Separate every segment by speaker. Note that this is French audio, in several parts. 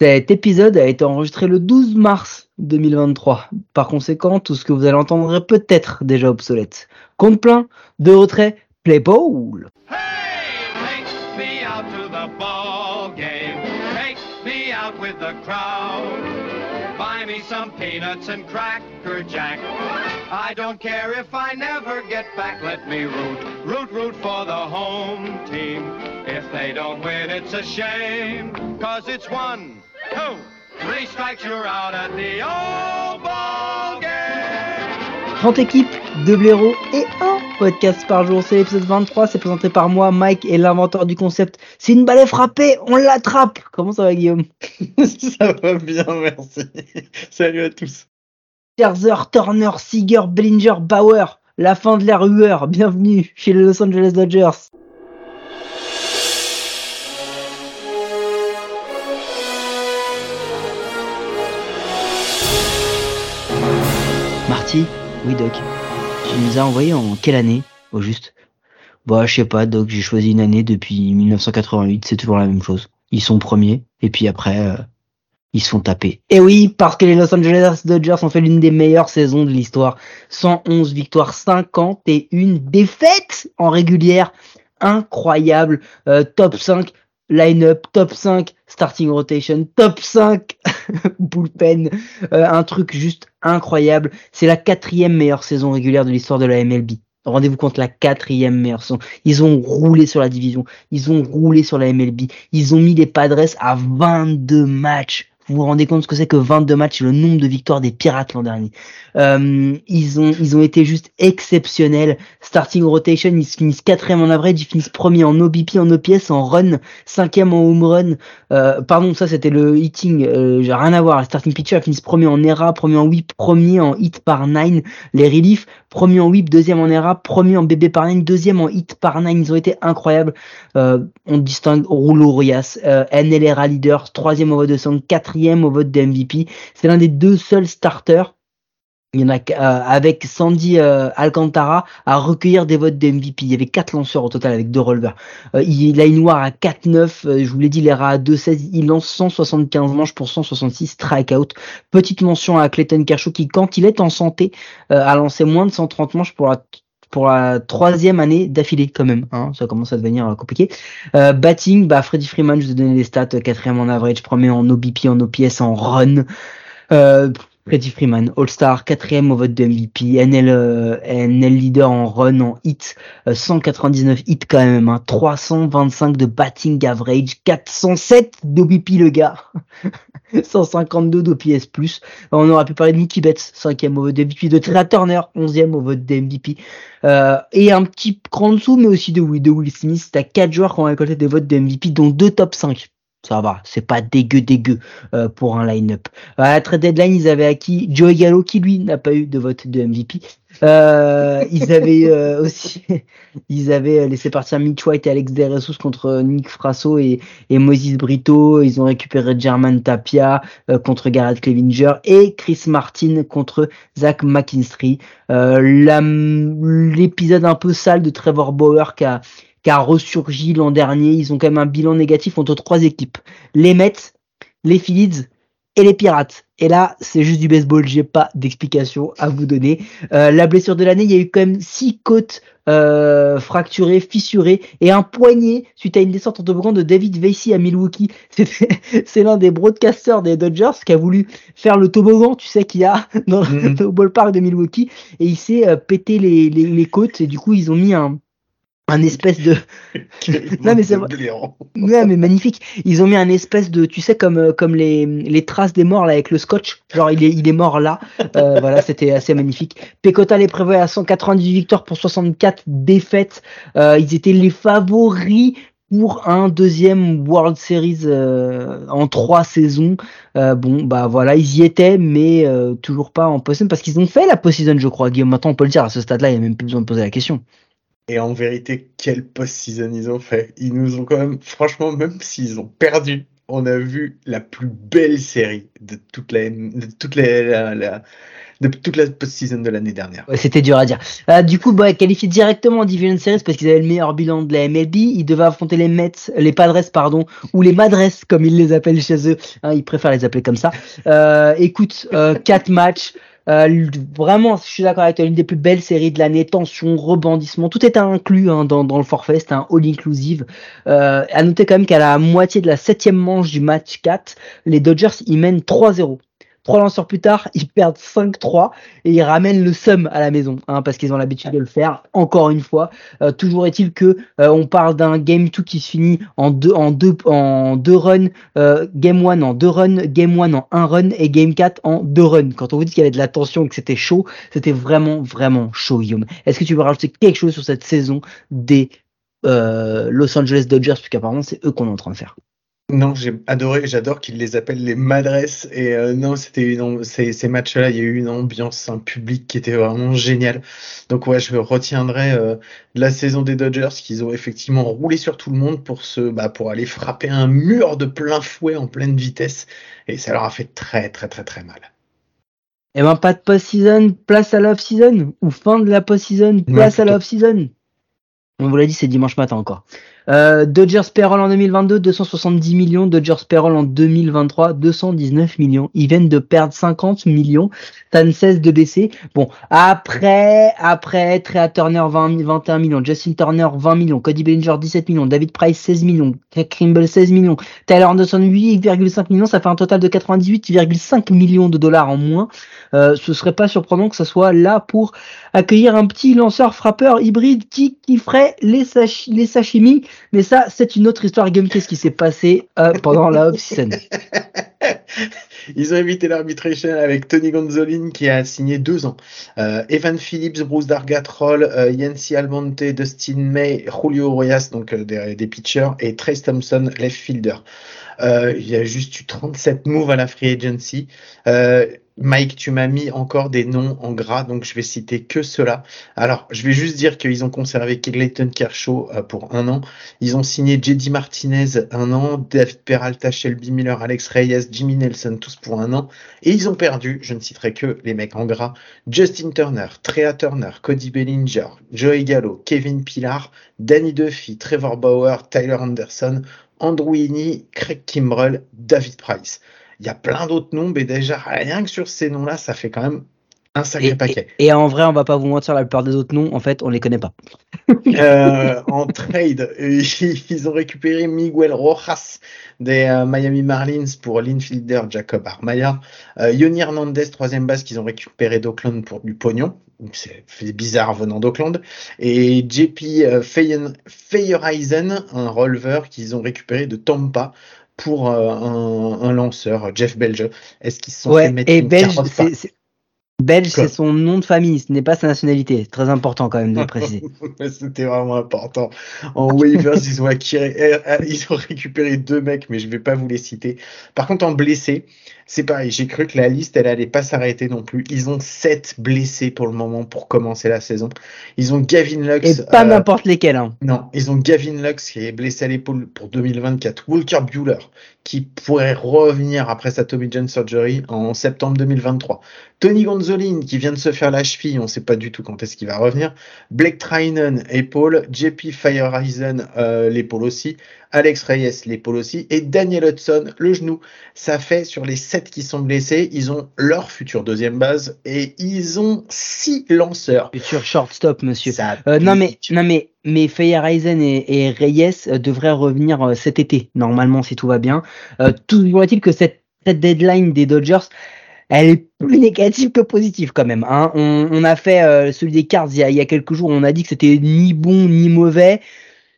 Speaker 1: Cet épisode a été enregistré le 12 mars 2023. Par conséquent, tout ce que vous allez entendre est peut-être déjà obsolète. Compte plein, de retrait, play ball.
Speaker 2: Hey, take me out to the ball game. Take me out with the crowd. Buy me some peanuts and cracker jack. I don't care if I never get back. Let me root, root, root for the home team. If they don't win, it's a shame. Cause it's one, two, three strikes, you're out at the old ball game.
Speaker 1: 30 équipes, 2 blaireaux et un podcast par jour. C'est l'épisode 23, c'est présenté par moi, Mike, et l'inventeur du concept. C'est une balle frappée, on l'attrape Comment ça va Guillaume?
Speaker 3: Ça va bien, merci. Salut à tous.
Speaker 1: Scherzer, Turner, Seager, Bellinger, Bauer, la fin de l'ère hueur, bienvenue chez les Los Angeles Dodgers. Oui Doc, tu nous as envoyé en quelle année, au juste? Bah je sais pas Doc, j'ai choisi une année depuis 1988, c'est toujours la même chose. Ils sont premiers, et puis après, euh, ils se font taper. Et oui, parce que les Los Angeles Dodgers ont fait l'une des meilleures saisons de l'histoire. 111 victoires, 51 défaites en régulière. Incroyable. Euh, top 5 line-up, top 5 starting rotation, top 5 bullpen. Euh, un truc juste incroyable. C'est la quatrième meilleure saison régulière de l'histoire de la MLB. Rendez-vous compte, la quatrième meilleure saison. Ils ont roulé sur la division. Ils ont roulé sur la MLB. Ils ont mis les Padres à 22 matchs vous vous rendez compte ce que c'est que 22 matchs, le nombre de victoires des Pirates l'an dernier. Euh, ils ont ils ont été juste exceptionnels. Starting rotation, ils finissent quatrième en average, ils finissent premier en OBP, en OPS, en run, cinquième en home run. Euh, pardon, ça c'était le hitting, euh, j'ai rien à voir. Starting pitcher, ils finissent premier en ERA, premier en whip, premier en hit par nine. Les reliefs, premier en whip, deuxième en ERA, premier en BB par deuxième en hit par. Ils ont été incroyables. Euh, on distingue Rouleau Rias, euh, NLRA leader, troisième au vote de 100, quatrième au vote de MVP. C'est l'un des deux seuls starters il y en a euh, avec Sandy euh, Alcantara à recueillir des votes de MVP. Il y avait quatre lanceurs au total avec deux releveurs. Euh, il a une noire à 4-9, euh, je vous l'ai dit, il est à 2-16. Il lance 175 manches pour 166 strikeouts. Petite mention à Clayton Kershaw qui, quand il est en santé, a lancé moins de 130 manches pour la pour la troisième année d'affilée quand même. Hein, ça commence à devenir compliqué. Euh, batting, bah Freddy Freeman, je vous ai donné les stats, quatrième en average, premier en OBP, en OPS, en run. Euh, Freddie Freeman, All-Star, quatrième au vote de MVP, NL, euh, NL leader en run, en hit, euh, 199 hits quand même, hein, 325 de batting average, 407 d'OBP le gars, 152 d'OPS. On aurait pu parler de Mookie Betts, cinquième au vote de MVP, de Trina Turner, onzième au vote de MVP, euh, et un petit cran dessous, mais aussi de, de Will Smith. T'as quatre joueurs qui ont récolté des votes de MVP, dont deux top 5 ça va, c'est pas dégueu dégueu euh, pour un line-up. À la trade deadline, ils avaient acquis Joey Gallo qui lui n'a pas eu de vote de MVP. Euh, ils avaient euh, aussi, ils avaient laissé partir Mitch White et Alex DeResus contre Nick Frasso et, et Moses Brito. Ils ont récupéré German Tapia euh, contre Garrett Clevinger et Chris Martin contre Zach McKinstry. L'épisode un peu sale de Trevor Bauer qui a qui a ressurgi l'an dernier. Ils ont quand même un bilan négatif entre trois équipes. Les Mets, les Phillies et les Pirates. Et là, c'est juste du baseball, j'ai pas d'explication à vous donner. Euh, la blessure de l'année, il y a eu quand même six côtes euh, fracturées, fissurées et un poignet suite à une descente en toboggan de David Vasey à Milwaukee. C'est l'un des broadcasters des Dodgers qui a voulu faire le toboggan, tu sais, qu'il y a dans mm -hmm. le ballpark de Milwaukee et il s'est euh, pété les, les, les côtes et du coup ils ont mis un un espèce de non mais c'est ouais, mais magnifique. Ils ont mis un espèce de tu sais comme comme les, les traces des morts là avec le scotch. Genre il est il est mort là. Euh, voilà c'était assez magnifique. Pecota les prévoit à 198 victoires pour 64 défaites. Euh, ils étaient les favoris pour un deuxième World Series euh, en trois saisons. Euh, bon, bah voilà, ils y étaient, mais euh, toujours pas en post parce qu'ils ont fait la post-season, je crois. Guillaume, maintenant on peut le dire, à ce stade-là, il n'y a même plus besoin de poser la question.
Speaker 3: Et en vérité, quel post-season ils ont fait Ils nous ont quand même, franchement, même s'ils ont perdu on a vu la plus belle série de toute la, de toute la, de toute la post-season de l'année dernière.
Speaker 1: C'était dur à dire. Euh, du coup, bah, qualifié directement en Division Series parce qu'ils avaient le meilleur bilan de la MLB. Ils devaient affronter les Mets, les Padres, pardon, ou les Madres, comme ils les appellent chez eux. Hein, ils préfèrent les appeler comme ça. Euh, écoute, euh, quatre matchs. Euh, vraiment, je suis d'accord avec toi, l'une des plus belles séries de l'année. Tension, rebondissement, tout est inclus hein, dans, dans le forfait. C'est un all-inclusive. Euh, à noter quand même qu'à la moitié de la septième manche du match 4, les Dodgers ils mènent 3-0. Trois lanceurs plus tard, ils perdent 5-3 et ils ramènent le sum à la maison, hein, parce qu'ils ont l'habitude de le faire. Encore une fois, Euh, toujours est-il que euh, on parle d'un game 2 qui se finit en deux en deux en deux runs, euh, game 1 en deux runs, game 1 en un run et game 4 en deux runs. Quand on vous dit qu'il y avait de la tension et que c'était chaud, c'était vraiment vraiment chaud, Guillaume. Est-ce que tu veux rajouter quelque chose sur cette saison des euh, Los Angeles Dodgers, puisqu'apparemment c'est eux qu'on est en train de faire.
Speaker 3: Non, j'ai adoré, j'adore qu'ils les appellent les madresses. Et euh, non, c'était une, ces, ces matchs-là, il y a eu une ambiance, un public qui était vraiment génial. Donc ouais, je retiendrai euh, de la saison des Dodgers qu'ils ont effectivement roulé sur tout le monde pour se, bah, pour aller frapper un mur de plein fouet en pleine vitesse. Et ça leur a fait très très très très mal.
Speaker 1: Eh ben pas de post-season, place à l'off-season ou fin de la post-season, place à l'off-season. On vous l'a dit, c'est dimanche matin encore. Euh, Dodgers payroll en 2022, 270 millions. Dodgers payroll en 2023, 219 millions. Ils viennent de perdre 50 millions. Ça ne cesse de baisser. Bon, après, après, Trea Turner 20, 21 millions, Justin Turner 20 millions, Cody Bellinger 17 millions, David Price 16 millions, Krimble 16 millions, Tyler Anderson 8,5 millions. Ça fait un total de 98,5 millions de dollars en moins. Euh, ce serait pas surprenant que ça soit là pour accueillir un petit lanceur frappeur hybride qui, qui ferait les, sachi- les sashimi. Mais ça, c'est une autre histoire. Game, qui s'est passé euh, pendant la off-season
Speaker 3: Ils ont évité l'arbitration avec Tony Gonzolin qui a signé deux ans. Euh, Evan Phillips, Bruce Dargatrol, euh, Yancy Almonte, Dustin May, Julio Urias, donc euh, des pitchers, et Trace Thompson, left fielder. Euh, il y a juste eu 37 moves à la free agency. Euh, Mike, tu m'as mis encore des noms en gras, donc je vais citer que cela. Alors, je vais juste dire qu'ils ont conservé Clayton Kershaw euh, pour un an. Ils ont signé JD Martinez un an, David Peralta, Shelby Miller, Alex Reyes, Jimmy Nelson, tous pour un an. Et ils ont perdu, je ne citerai que les mecs en gras, Justin Turner, Trea Turner, Cody Bellinger, Joey Gallo, Kevin Pillar, Danny Duffy, Trevor Bauer, Tyler Anderson, Andrew Heaney, Craig Kimbrell, David Price. Il y a plein d'autres noms, mais déjà, rien que sur ces noms-là, ça fait quand même un sacré
Speaker 1: et,
Speaker 3: paquet.
Speaker 1: et, et en vrai, on va pas vous mentir, la plupart des autres noms, en fait, on les connaît pas.
Speaker 3: Euh, en trade, ils ont récupéré Miguel Rojas des euh, Miami Marlins pour l'infielder Jacob Armaya. Euh, Yoni Hernandez, troisième base qu'ils ont récupéré d'Oakland pour du pognon. C'est bizarre venant d'Oakland. Et JP euh, Feyereisen, un releveur qu'ils ont récupéré de Tampa pour euh, un, un lanceur, Jeff Belge. Est-ce qu'ils se sont fait mettre
Speaker 1: et
Speaker 3: une
Speaker 1: belge,
Speaker 3: carotte par-
Speaker 1: c'est, c'est- belge, c'est son nom de famille, ce n'est pas sa nationalité. C'est très important quand même de le préciser.
Speaker 3: C'était vraiment important. En waivers, ils ont euh, euh, ils ont récupéré deux mecs, mais je vais pas vous les citer. Par contre, en blessés, c'est pareil. J'ai cru que la liste, elle allait pas s'arrêter non plus. Ils ont sept blessés pour le moment pour commencer la saison. Ils ont Gavin
Speaker 1: Et
Speaker 3: Lux.
Speaker 1: pas
Speaker 3: euh,
Speaker 1: n'importe lesquels. Hein.
Speaker 3: non, ils ont Gavin Lux qui est blessé à l'épaule pour 2024. Walker Bueller qui pourrait revenir après sa Tommy John surgery en septembre 2023. Tony Gonzolin qui vient de se faire la cheville, on sait pas du tout quand est-ce qu'il va revenir. Blake Trinan, épaule. JP Firehorizon, euh, l'épaule aussi. Alex Reyes, l'épaule aussi. Et Daniel Hudson, le genou. Ça fait sur les sept qui sont blessés, ils ont leur future deuxième base et ils ont six lanceurs.
Speaker 1: Futur shortstop, monsieur. Euh, non mais non mais mais et, et Reyes euh, devraient revenir euh, cet été normalement si tout va bien. Euh, toujours est-il que cette, cette deadline des Dodgers, elle est plus négative que positive quand même. Hein. On, on a fait euh, celui des Cards il y, a, il y a quelques jours, on a dit que c'était ni bon ni mauvais.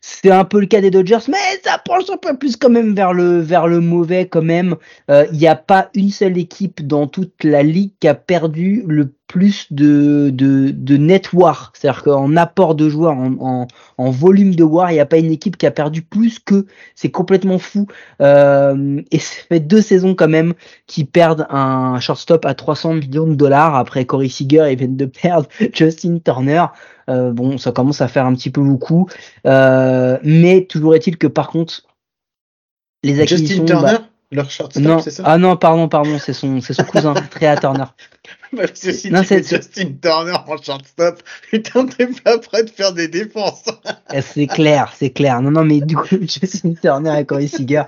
Speaker 1: C'est un peu le cas des Dodgers, mais ça penche un peu plus quand même vers le vers le mauvais quand même. Euh, Il n'y a pas une seule équipe dans toute la ligue qui a perdu le plus de de, de net war, c'est-à-dire qu'en apport de joueurs, en, en, en volume de war, il n'y a pas une équipe qui a perdu plus que. C'est complètement fou. Euh, et ça fait deux saisons quand même qui perdent un shortstop à 300 millions de dollars après Corey Seager ils viennent de perdre Justin Turner. Euh, bon, ça commence à faire un petit peu beaucoup. Euh, mais toujours est-il que par contre, les acquisitions.
Speaker 3: Justin Turner,
Speaker 1: bah,
Speaker 3: leur shortstop, c'est ça
Speaker 1: ah non, pardon, pardon, c'est son, son cousin, Trea Turner.
Speaker 3: Si
Speaker 1: Non, c'est-
Speaker 3: Justin Turner en shortstop, putain, t'es pas prêt de faire des défenses.
Speaker 1: Eh, C'est clair, c'est clair. Non, non, mais du coup, Justin Turner et Corey Seager.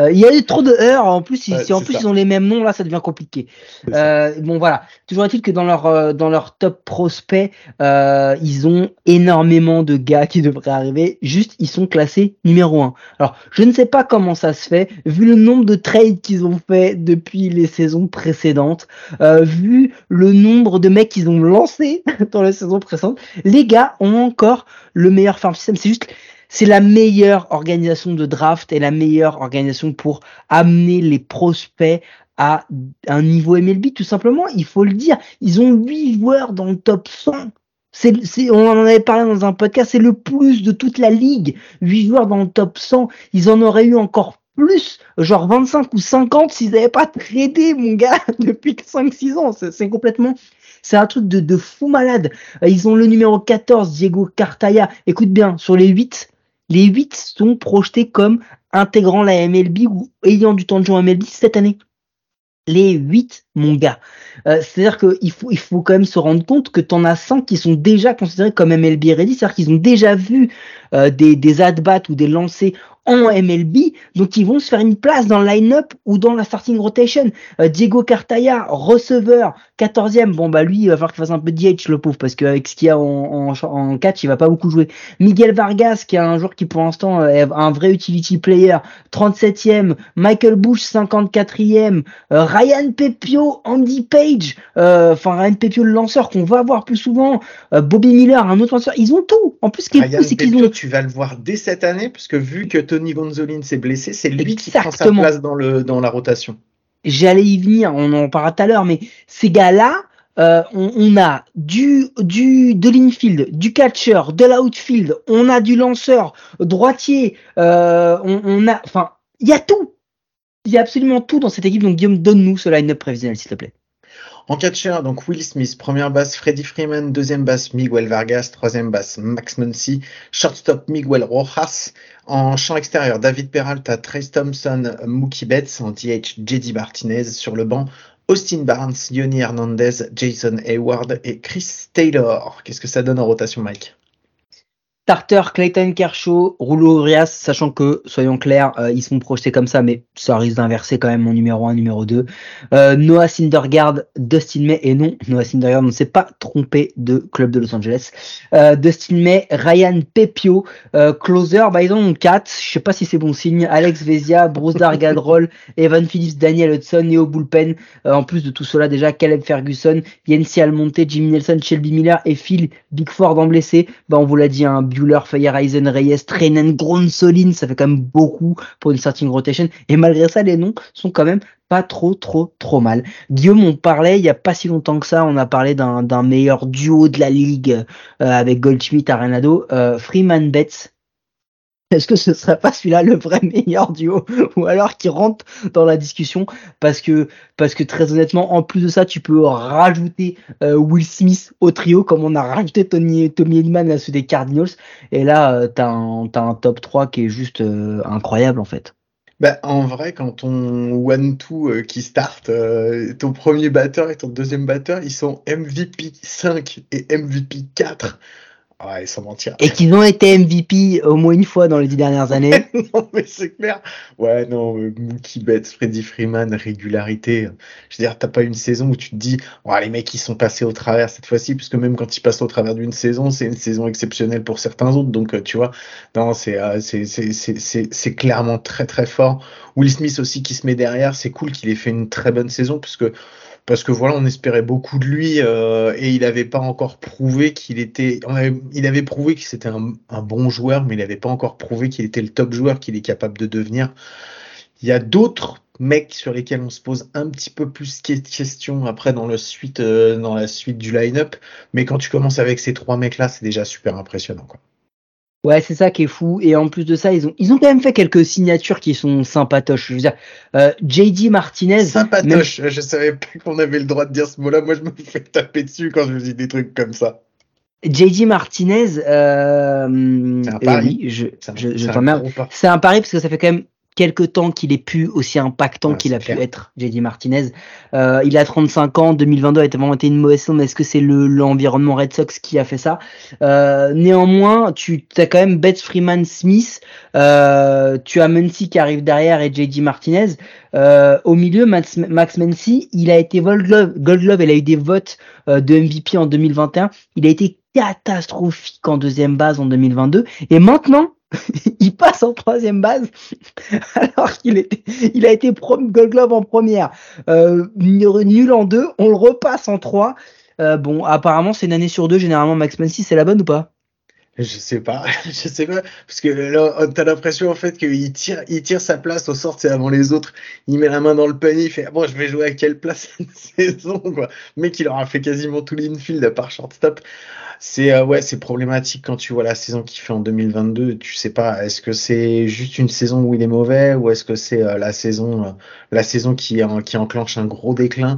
Speaker 1: Euh, il y a eu trop de heures. En plus, ils-
Speaker 3: Ouais,
Speaker 1: en plus
Speaker 3: ça.
Speaker 1: ils ont les mêmes noms, là, ça devient compliqué. Euh, bon, voilà. Toujours est-il que dans leur euh, dans leur top prospect, euh, ils ont énormément de gars qui devraient arriver. Juste, ils sont classés numéro un. Alors, je ne sais pas comment ça se fait, vu le nombre de trades qu'ils ont fait depuis les saisons précédentes, euh, vu le nombre de mecs qu'ils ont lancés dans les saisons précédentes. Les gars ont encore le meilleur farm system. C'est juste, c'est la meilleure organisation de draft et la meilleure organisation pour amener les prospects à un niveau MLB, tout simplement. Il faut le dire. Ils ont huit joueurs dans le top 100. C'est, c'est, on en avait parlé dans un podcast, c'est le plus de toute la ligue. 8 joueurs dans le top 100. Ils en auraient eu encore plus, genre 25 ou 50 s'ils n'avaient pas tradé, mon gars, depuis 5-6 ans. C'est, c'est complètement, c'est un truc de, de fou malade. Euh, Ils ont le numéro 14, Diego Cartaya. Écoute bien, sur les 8, les 8 sont projetés comme intégrant la MLB ou ayant du temps de jeu en MLB cette année. Les 8, mon gars. Euh, c'est-à-dire qu'il faut, il faut quand même se rendre compte que tu en as 5 qui sont déjà considérés comme MLB ready, c'est-à-dire qu'ils ont déjà vu euh, des, des at-bats ou des lancers en MLB, donc ils vont se faire une place dans le line-up ou dans la starting rotation. Euh, Diego Cartaya, receveur, 14e, bon bah lui, il va falloir qu'il fasse un peu de DH, le pauvre, parce qu'avec ce qu'il y a en, en, en catch, il va pas beaucoup jouer. Miguel Vargas, qui est un joueur qui pour l'instant est un vrai utility player, 37e, Michael Bush, 54e, euh, Ryan Pepio, Andy Page, euh, enfin Ryan Pepio le lanceur qu'on va voir plus souvent, euh, Bobby Miller, un autre lanceur, ils ont tout. En plus, ce qui est
Speaker 3: Ryan
Speaker 1: fou, c'est qu'ils ont
Speaker 3: tu vas le voir dès cette année, parce que vu que Tony Gonzolin s'est blessé, c'est lui qui prend sa place dans, le, dans la rotation.
Speaker 1: j'allais y venir, on en parlera tout à l'heure, mais ces gars-là, euh, on, on a du, du de l'infield, du catcher, de l'outfield, on a du lanceur, droitier, euh, on, on a, enfin, il y a tout. Il y a absolument tout dans cette équipe. Donc Guillaume, donne-nous ce line-up prévisionnel, s'il te plaît.
Speaker 3: En catcher, donc Will Smith, première basse Freddie Freeman, deuxième basse Miguel Vargas, troisième basse Max Muncy, shortstop Miguel Rojas, en champ extérieur David Peralta, Trace Thompson, Mookie Betts, en DH JD Martinez, sur le banc Austin Barnes, Yoni Hernandez, Jason Hayward et Chris Taylor. Qu'est-ce que ça donne en rotation, Mike?
Speaker 1: Starter, Clayton Kershaw, Rouleau Urias, sachant que, soyons clairs, euh, ils sont projetés comme ça, mais ça risque d'inverser quand même en numéro 1, numéro 2. Euh, Noah Syndergaard, Dustin May, et non, Noah Syndergaard ne s'est pas trompé de club de Los Angeles. Euh, Dustin May, Ryan Pepio, euh, closer, bah ils en ont 4, je sais pas si c'est bon signe, Alex Vezia, Bruce Dargadrol, Evan Phillips, Daniel Hudson, Neo Bullpen, en plus de tout cela déjà, Caleb Ferguson, Yancy Almonte, Jimmy Nelson, Shelby Miller et Phil Bigford en blessé, bah on vous l'a dit, un Bueller, Feyereisen, Reyes, Treinen, Gronsolin, ça fait quand même beaucoup pour une starting rotation. Et malgré ça, les noms sont quand même pas trop, trop, trop mal. Guillaume, on parlait il y a pas si longtemps que ça, on a parlé d'un d'un meilleur duo de la ligue euh, avec Goldschmidt, Arenado, euh, Freeman Betts. Est-ce que ce serait pas celui-là le vrai meilleur duo ou alors qui rentre dans la discussion parce que parce que très honnêtement en plus de ça tu peux rajouter euh, Will Smith au trio comme on a rajouté Tommy Edman à ceux des Cardinals et là euh, t'as un t'as un top 3 qui est juste euh, incroyable en fait.
Speaker 3: Bah, en vrai, quand ton one-two euh, qui start, euh, ton premier batteur et ton deuxième batteur, ils sont MVP 5 et MVP 4. Ouais, sans mentir.
Speaker 1: Et qu'ils ont été MVP au moins une fois dans les dix dernières années.
Speaker 3: non, mais c'est clair. Ouais, non, euh, Mookie Betts, Freddie Freeman, régularité. Je veux dire, t'as pas une saison où tu te dis, ouais, les mecs, ils sont passés au travers cette fois-ci, puisque même quand ils passent au travers d'une saison, c'est une saison exceptionnelle pour certains autres. Donc, euh, tu vois, non, euh, c'est, c'est, c'est, c'est, c'est clairement très, très fort. Will Smith aussi qui se met derrière, c'est cool qu'il ait fait une très bonne saison, puisque parce que voilà, on espérait beaucoup de lui euh, et il n'avait pas encore prouvé qu'il était. il avait prouvé que c'était un, bon joueur, mais il n'avait pas encore prouvé qu'il était le top joueur qu'il est capable de devenir. Il y a d'autres mecs sur lesquels on se pose un petit peu plus de questions après dans, suite, euh, dans la suite du line-up, mais quand tu commences avec ces trois mecs-là, c'est déjà super impressionnant.
Speaker 1: Ouais, c'est ça qui est fou. Et en plus de ça, ils ont, ils ont quand même fait quelques signatures qui sont sympatoches. Je veux dire, euh, JD Martinez.
Speaker 3: Sympatoche, je savais pas qu'on avait le droit de dire ce mot-là. Moi, je me fais taper dessus quand je dis des trucs comme ça.
Speaker 1: JD Martinez, euh,
Speaker 3: C'est un
Speaker 1: euh,
Speaker 3: pari.
Speaker 1: oui, je,
Speaker 3: C'est un-
Speaker 1: je.
Speaker 3: C'est un
Speaker 1: pari parce que ça fait quand même quelque temps qu'il est plus aussi impactant
Speaker 3: Ah,
Speaker 1: qu'il a pu être, JD Martinez. Euh, il a 35 ans, 2022 a été vraiment été une mauvaise saison, mais est-ce que c'est le l'environnement Red Sox qui a fait ça? Euh, Néanmoins, tu as quand même Betts Freeman Smith, euh, tu as Muncy qui arrive derrière et JD Martinez. Au milieu, Max, Max Muncy, il a été Gold Glove, Gold Glove, il a eu des votes de MVP en 2021. Il a été catastrophique en deuxième base en 2022. Et maintenant, il passe en troisième base alors qu'il était, il a été Gold Glove en première, euh, nul en deux. On le repasse en trois. Euh, bon, apparemment, c'est une année sur deux. Généralement, Max Muncy, c'est la bonne ou pas?
Speaker 3: Je sais pas, je sais pas, parce que là, t'as l'impression en fait qu'il tire, il tire sa place au sort, c'est avant les autres. Il met la main dans le panier, il fait ah bon, je vais jouer à quelle place cette saison quoi. Mec, il aura fait quasiment tout l'infield à part shortstop. C'est euh, ouais, c'est problématique quand tu vois la saison qu'il fait en 2022. Tu sais pas, est-ce que c'est juste une saison où il est mauvais ou est-ce que c'est euh, la saison, euh, la saison qui, qui enclenche un gros déclin?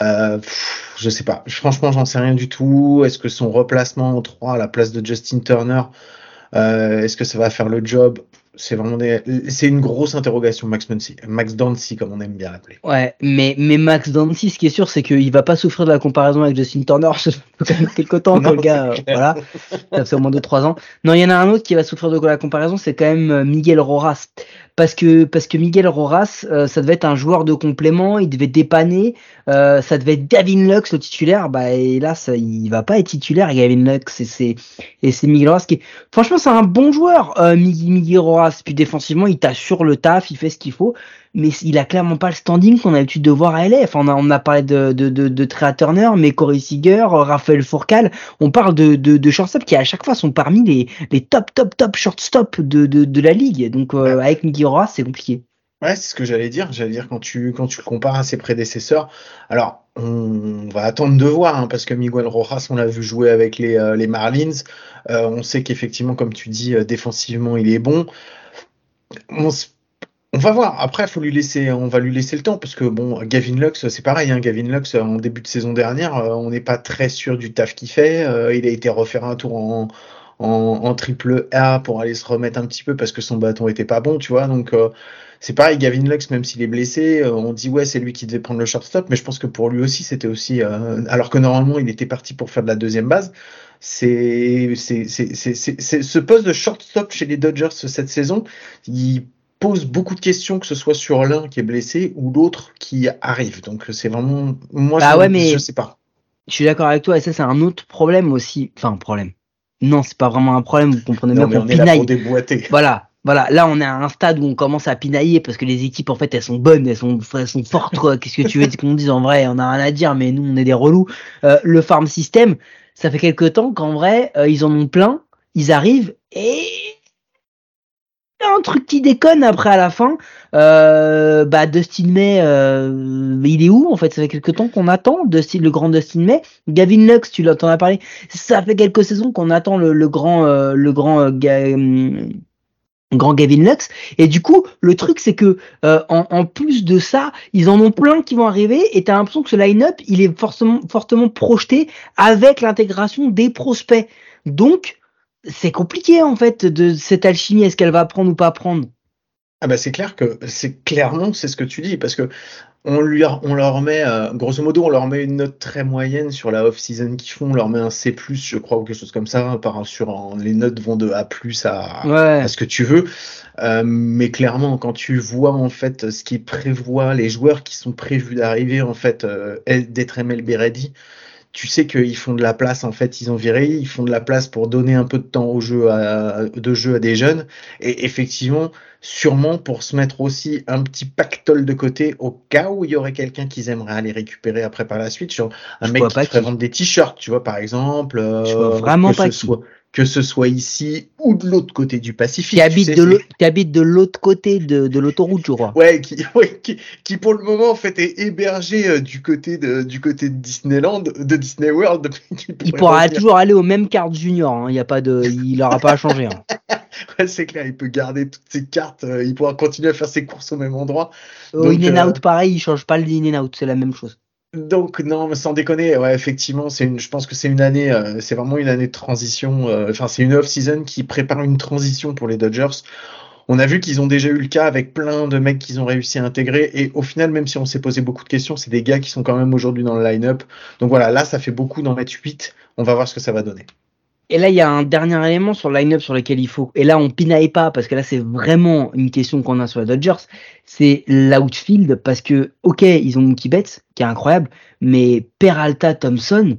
Speaker 3: Euh, pff, je sais pas. Franchement, j'en sais rien du tout. Est-ce que son replacement en 3 à la place de Justin Turner, euh, est-ce que ça va faire le job? C'est vraiment des... c'est une grosse interrogation, Max Muncy. Max Dancy, comme on aime bien l'appeler.
Speaker 1: Ouais, mais, mais Max Dancy, ce qui est sûr, c'est qu'il va pas souffrir de la comparaison avec Justin Turner. Ça fait quand même quelques temps que le gars, euh, voilà, ça fait au moins 2-3 ans. Non, il y en a un autre qui va souffrir de la comparaison, c'est quand même euh, Miguel Roras. Parce que, parce que Miguel Roras, euh, ça devait être un joueur de complément, il devait dépanner, euh, ça devait être Gavin Lux le titulaire, bah, et là, ça, il va pas être titulaire, Gavin Lux, et c'est, et c'est Miguel Roras qui est, franchement, c'est un bon joueur, euh, Miguel Miguel Roras. Puis défensivement, il t'assure le taf, il fait ce qu'il faut mais il a clairement pas le standing qu'on a l'habitude de voir à LA. Enfin, on a, on a parlé de, de, de, de Trea Turner, mais Corey Seager, Raphaël Fourcal, on parle de, de, de shortstop qui à chaque fois sont parmi les, les top, top, top shortstop de, de, de la ligue. Donc, euh, avec Miguel Rojas, c'est compliqué.
Speaker 3: Ouais, c'est ce que j'allais dire. J'allais dire quand tu quand tu le compares à ses prédécesseurs. Alors, on va attendre de voir hein, parce que Miguel Rojas, on l'a vu jouer avec les euh, les Marlins. Euh, on sait qu'effectivement, comme tu dis, euh, défensivement, il est bon. On, s- on va voir. Après, faut lui laisser, on va lui laisser le temps parce que bon, Gavin Lux, c'est pareil. Hein, Gavin Lux, en début de saison dernière, euh, on n'est pas très sûr du taf qu'il fait. Euh, il a été refaire un tour en triple A pour aller se remettre un petit peu parce que son bâton était pas bon, tu vois. Donc euh, c'est pareil, Gavin Lux, même s'il est blessé, on dit ouais, c'est lui qui devait prendre le shortstop, mais je pense que pour lui aussi, c'était aussi, alors que normalement, il était parti pour faire de la deuxième base. C'est- ce poste de shortstop chez les Dodgers cette saison, il pose beaucoup de questions, que ce soit sur l'un qui est blessé ou l'autre qui arrive. Donc c'est vraiment, moi,
Speaker 1: Bah
Speaker 3: je,
Speaker 1: ouais, mais-
Speaker 3: je sais pas.
Speaker 1: Je suis d'accord avec toi, et ça, c'est un autre problème aussi. Enfin, problème. Non, c'est pas vraiment un problème, vous comprenez bien qu'on
Speaker 3: on est là
Speaker 1: pinaille.
Speaker 3: pour déboîter.
Speaker 1: Voilà, voilà. Là, on est à un stade où on commence à pinailler parce que les équipes, en fait, elles sont bonnes, elles sont, elles sont fortes, quoi. Qu'est-ce que tu veux qu'on dise? En vrai On a rien à dire, mais nous, on est des relous. Euh, le farm system, ça fait quelque temps qu'en vrai, euh, ils en ont plein, ils arrivent et un truc qui déconne après à la fin. Euh, bah Dustin May, euh, il est où en fait? Ça fait quelque temps qu'on attend Dustin, le grand Dustin May. Gavin Lux, tu l'entends parler. Ça fait quelques saisons qu'on attend le, grand, euh, le grand, euh, Ga- hum, grand Gavin Lux. Et du coup, le truc c'est que euh, en, en plus de ça, ils en ont plein qui vont arriver. Et t'as l'impression que ce line-up, il est forcément, fortement projeté avec l'intégration des prospects. Donc c'est compliqué en fait de cette alchimie. Est-ce qu'elle va prendre ou pas prendre?
Speaker 3: Ah bah c'est clair que c'est clairement c'est ce que tu dis parce que on lui on leur met euh, grosso modo on leur met une note très moyenne sur la off season qu'ils font on leur met un C+ je crois ou quelque chose comme ça par sur les notes vont de A+ à
Speaker 1: Ouais.
Speaker 3: à ce que tu veux Euh, mais clairement quand tu vois en fait ce qu'ils prévoient les joueurs qui sont prévus d'arriver en fait euh, d'être MLB ready tu sais qu'ils font de la place en fait ils ont viré ils font de la place pour donner un peu de temps au jeu à, de jeu à des jeunes et effectivement sûrement pour se mettre aussi un petit pactole de côté au cas où il y aurait quelqu'un qu'ils aimeraient aller récupérer après par la suite, genre un
Speaker 1: Je
Speaker 3: mec qui ferait
Speaker 1: qui.
Speaker 3: vendre des t-shirts, tu vois, par exemple, euh,
Speaker 1: Je vois vraiment
Speaker 3: que
Speaker 1: pas
Speaker 3: ce
Speaker 1: qui.
Speaker 3: soit que ce soit ici ou de l'autre côté du Pacifique.
Speaker 1: Qui
Speaker 3: tu
Speaker 1: habite
Speaker 3: sais,
Speaker 1: de l'autre, qui habite de l'autre côté de, de l'autoroute, je crois.
Speaker 3: Ouais, qui, ouais, qui, qui pour le moment en fait est hébergé euh, du côté de du côté de Disneyland, de Disney World.
Speaker 1: Il pourra toujours aller au même carte junior. hein. Y a pas de, il aura pas à changer. hein.
Speaker 3: Ouais, c'est clair, il peut garder toutes ses cartes, euh, il pourra continuer à faire ses courses au même endroit.
Speaker 1: Au
Speaker 3: Donc,
Speaker 1: in and
Speaker 3: euh,
Speaker 1: out, pareil, il change pas le in and out, c'est la même chose.
Speaker 3: Donc non, mais sans déconner, ouais, effectivement, c'est une, je pense que c'est une année, euh, c'est vraiment une année de transition. euh, Enfin, c'est une off-season qui prépare une transition pour les Dodgers. on a vu qu'ils ont déjà eu le cas avec plein de mecs qu'ils ont réussi à intégrer. Et au final, même si on s'est posé beaucoup de questions, c'est des gars qui sont quand même aujourd'hui dans le line-up. Donc voilà, là, ça fait beaucoup d'en mettre 8. On va voir ce que ça va donner.
Speaker 1: Et là, il y a un dernier élément sur le line-up sur lequel il faut. Et là, on pinaille pas parce que là, c'est vraiment une question qu'on a sur les Dodgers. C'est l'outfield parce que, ok, ils ont Mookie Betts qui est incroyable, mais Peralta, Thompson,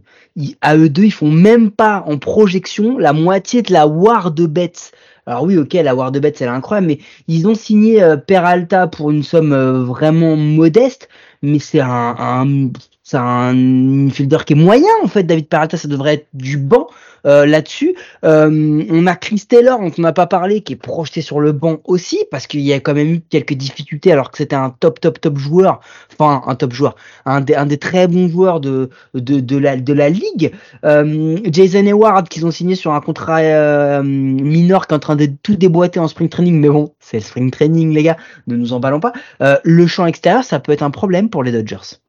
Speaker 1: à eux deux, ils font même pas en projection la moitié de la war de Betts. Alors oui, ok, la war de Betts, elle est incroyable, mais ils ont signé euh, Peralta pour une somme euh, vraiment modeste, mais c'est un, un c'est un fielder qui est moyen en fait. David Peralta, ça devrait être du banc euh, là-dessus. Euh, on a Chris Taylor, dont on n'a pas parlé, qui est projeté sur le banc aussi, parce qu'il y a quand même eu quelques difficultés, alors que c'était un top, top, top joueur, enfin un top joueur, un des, un des très bons joueurs de, de, de, la, de la ligue. Euh, Jason Hayward, qu'ils ont signé sur un contrat euh, mineur, qui est en train de tout déboîter en spring training, mais bon, c'est le spring training, les gars, ne nous emballons pas. Euh, le champ extérieur, ça peut être un problème pour les Dodgers.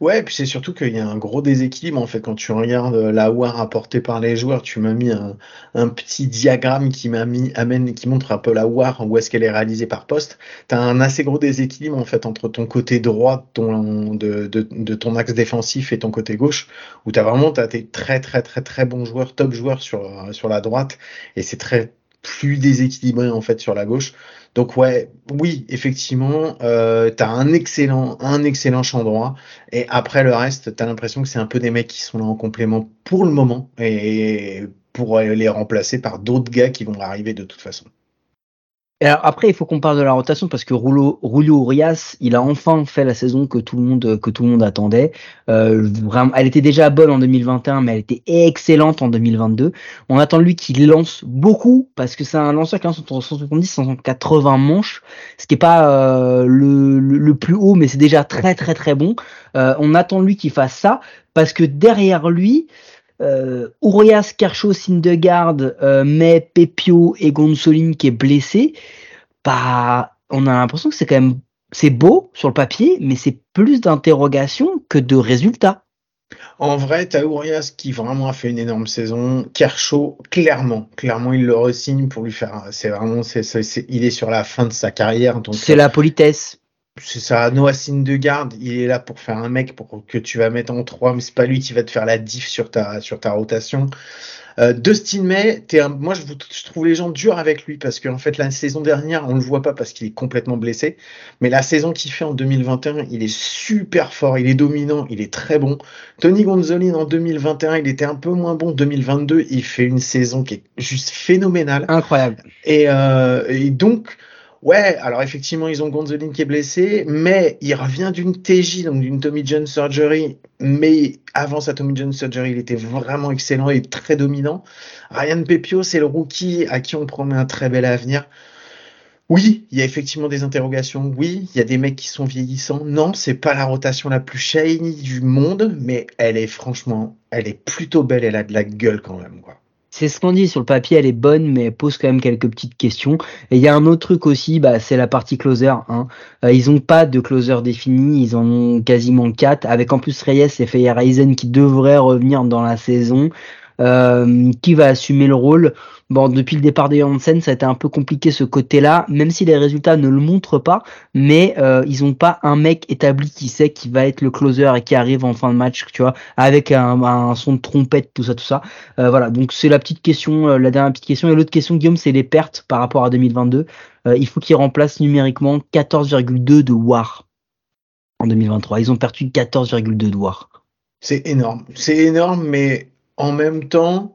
Speaker 3: Ouais, puis c'est surtout qu'il y a un gros déséquilibre en fait quand tu regardes euh, la war apportée par les joueurs. Tu m'as mis un, petit diagramme qui m'a mis amène qui montre un peu la war où est-ce qu'elle est réalisée par poste. Tu as un assez gros déséquilibre en fait entre ton côté droit de, ton axe défensif et ton côté gauche où tu as vraiment as tes très très très très bons joueurs, top joueurs sur sur la droite et c'est très plus déséquilibré en fait sur la gauche. Donc ouais, oui, effectivement, euh, t'as un excellent, un excellent champ droit. Et après le reste, t'as l'impression que c'est un peu des mecs qui sont là en complément pour le moment et pour les remplacer par d'autres gars qui vont arriver de toute façon
Speaker 1: alors après, il faut qu'on parle de la rotation parce que Rouleau, Rouleau Urias, il a enfin fait la saison que tout le monde que tout le monde attendait. Euh, vraiment, elle était déjà bonne en 2021, mais elle était excellente en 2022. On attend de lui qu'il lance beaucoup parce que c'est un lanceur qui lance entre 170 et 180 manches, ce qui est pas euh, le, le, plus haut, mais c'est déjà très très très bon. Euh, on attend de lui qu'il fasse ça parce que derrière lui, euh, Urias, Kershaw, Syndergaard, euh, May, Pepio et Gonsolin qui est blessé, bah, on a l'impression que c'est quand même c'est beau sur le papier, mais c'est plus d'interrogations que de résultats.
Speaker 3: En vrai, t'as Urias qui vraiment a fait une énorme saison. Kershaw, clairement, clairement, il le resigne pour lui faire. C'est vraiment, c'est, il est sur la fin de sa carrière.
Speaker 1: c'est la politesse
Speaker 3: c'est ça, Noah Syndergaard, il est là pour faire un mec pour que tu vas mettre en 3, mais c'est pas lui qui va te faire la diff sur ta, sur ta rotation. Euh, Dustin May, es un, moi je, je, trouve les gens durs avec lui parce qu'en fait la saison dernière on le voit pas parce qu'il est complètement blessé, mais la saison qu'il fait en 2021 il est super fort, il est dominant, il est très bon. Tony Gonzolin en 2021 il était un peu moins bon, 2022 il fait une saison qui est juste phénoménale,
Speaker 1: incroyable.
Speaker 3: Et, euh, et donc Ouais, alors effectivement, ils ont Gonzolin qui est blessé, mais il revient d'une TJ, donc d'une Tommy John Surgery. Mais avant sa Tommy John Surgery, il était vraiment excellent et très dominant. Ryan Pepio, c'est le rookie à qui on promet un très bel avenir. Oui, il y a effectivement des interrogations. Oui, il y a des mecs qui sont vieillissants. Non, c'est pas la rotation la plus shiny du monde, mais elle est franchement, elle est plutôt belle. Elle a de la gueule quand même, quoi
Speaker 1: c'est ce qu'on dit sur le papier, elle est bonne, mais elle pose quand même quelques petites questions. Et il y a un autre truc aussi, bah, c'est la partie closer. Hein. Euh, ils ont pas de closer défini, ils en ont quasiment quatre, avec en plus Reyes et Feyereisen qui devraient revenir dans la saison. Euh, qui va assumer le rôle? Bon, depuis le départ de Janssen, ça a été un peu compliqué ce côté-là, même si les résultats ne le montrent pas, mais euh, ils n'ont pas un mec établi qui sait qui va être le closer et qui arrive en fin de match, tu vois, avec un, son de trompette, tout ça, tout ça. Euh, voilà, donc c'est la petite question, la dernière petite question. Et l'autre question, Guillaume, c'est les pertes par rapport à 2022. il faut qu'ils remplacent numériquement 14,2 de War en 2023. Ils ont perdu 14,2 de War.
Speaker 3: C'est énorme, c'est énorme, mais en même temps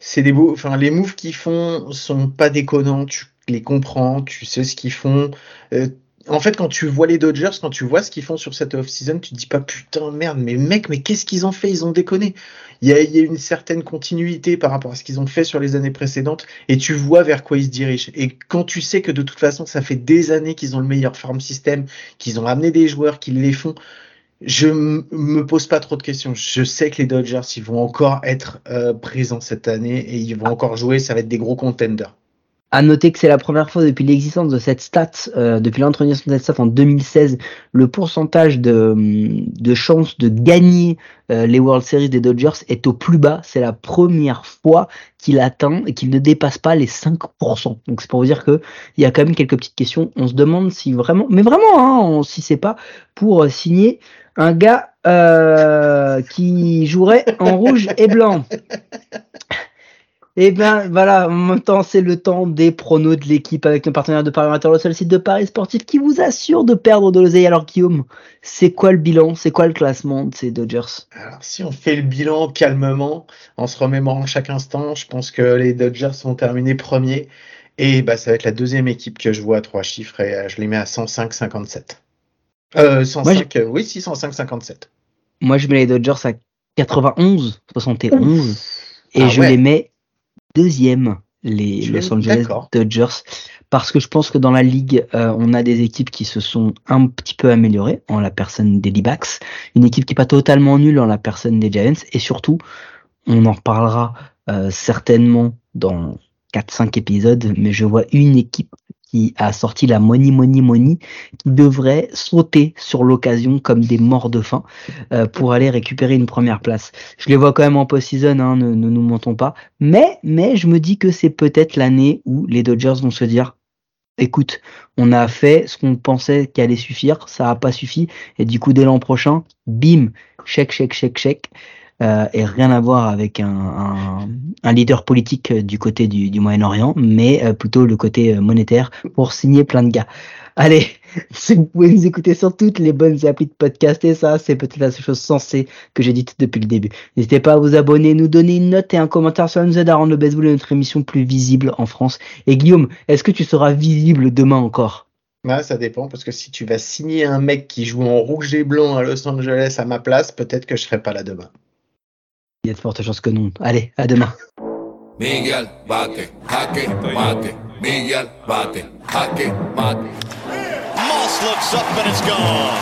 Speaker 3: c'est des beaux, enfin les moves qu'ils font sont pas déconnants, tu les comprends, tu sais ce qu'ils font. Euh, en fait, quand tu vois les Dodgers, quand tu vois ce qu'ils font sur cette off-season, tu te dis pas putain merde, mais mec, mais qu'est-ce qu'ils ont fait? Ils ont déconné. Il y a, y a une certaine continuité par rapport à ce qu'ils ont fait sur les années précédentes, et tu vois vers quoi ils se dirigent. Et quand tu sais que de toute façon, ça fait des années qu'ils ont le meilleur farm system, qu'ils ont amené des joueurs, qu'ils les font, je me pose pas trop de questions. Je sais que les Dodgers, ils vont encore être euh, présents cette année et ils vont encore jouer. Ça va être des gros contenders.
Speaker 1: À noter que c'est la première fois depuis l'existence de cette stat, euh, depuis l'introduction de cette stat en 2016, le pourcentage de, de chances de gagner euh, les World Series des Dodgers est au plus bas. C'est la première fois qu'il atteint et qu'il ne dépasse pas les 5%. Donc c'est pour vous dire que il y a quand même quelques petites questions. On se demande si vraiment, mais vraiment, hein, si c'est pas pour signer un gars euh, qui jouerait en rouge et blanc. Et eh ben voilà, en même temps, c'est le temps des pronos de l'équipe avec nos partenaires de Paris Amateur, le seul site de Paris sportif qui vous assure de perdre de l'oseille. Alors Guillaume, c'est quoi le bilan? C'est quoi le classement de ces Dodgers?
Speaker 3: Alors si on fait le bilan calmement, en se remémorant chaque instant, je pense que les Dodgers vont terminer premiers. Et bah, ça va être la deuxième équipe que je vois à trois chiffres et euh, je les mets à 105-57. Euh, 105, euh, oui, 605-57.
Speaker 1: Moi, je mets les Dodgers à 91, 71. et ah je les mets deuxième, les Los Angeles Dodgers, parce que je pense que dans la ligue, euh, on a des équipes qui se sont un petit peu améliorées en la personne des D-backs, une équipe qui n'est pas totalement nulle en la personne des Giants, et surtout, on en reparlera euh, certainement dans 4-5 épisodes, mais je vois une équipe qui a sorti la Money Money Money, qui devrait sauter sur l'occasion comme des morts de faim euh, pour aller récupérer une première place. Je les vois quand même en post-season, hein, ne, nous mentons pas. Mais, mais je me dis que c'est peut-être l'année où les Dodgers vont se dire écoute, on a fait ce qu'on pensait qu'il allait suffire, ça n'a pas suffi, et du coup dès l'an prochain, bim, chèque, chèque, chèque, chèque. Euh, et rien à voir avec un, leader politique du côté du, Moyen-Orient, mais euh, plutôt le côté euh, monétaire pour signer plein de gars. Allez, vous pouvez nous écouter sur toutes les bonnes applis de podcast et ça, c'est peut-être la seule chose sensée que j'ai dite depuis le début. N'hésitez pas à vous abonner, nous donner une note et un commentaire, ça nous aide à rendre le baseball et notre émission plus visible en France. Et Guillaume, est-ce que tu seras visible demain encore?
Speaker 3: Ah, ça dépend, parce que si tu vas signer un mec qui joue en rouge et blanc à Los Angeles à ma place, peut-être que je serai pas là demain.
Speaker 1: Y a de fortes chances que non. Allez, à demain.
Speaker 4: Miguel, bate, jaque, mate. Miguel, bate, jaque, mate.
Speaker 5: Moss looks up and it's gone.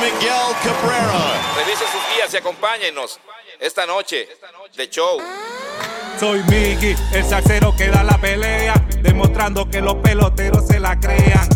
Speaker 5: Miguel Cabrera.
Speaker 6: Revise sus guías y acompáñenos esta noche de show.
Speaker 7: Soy Miggy, el salsero que da la pelea, demostrando que los peloteros se la crean.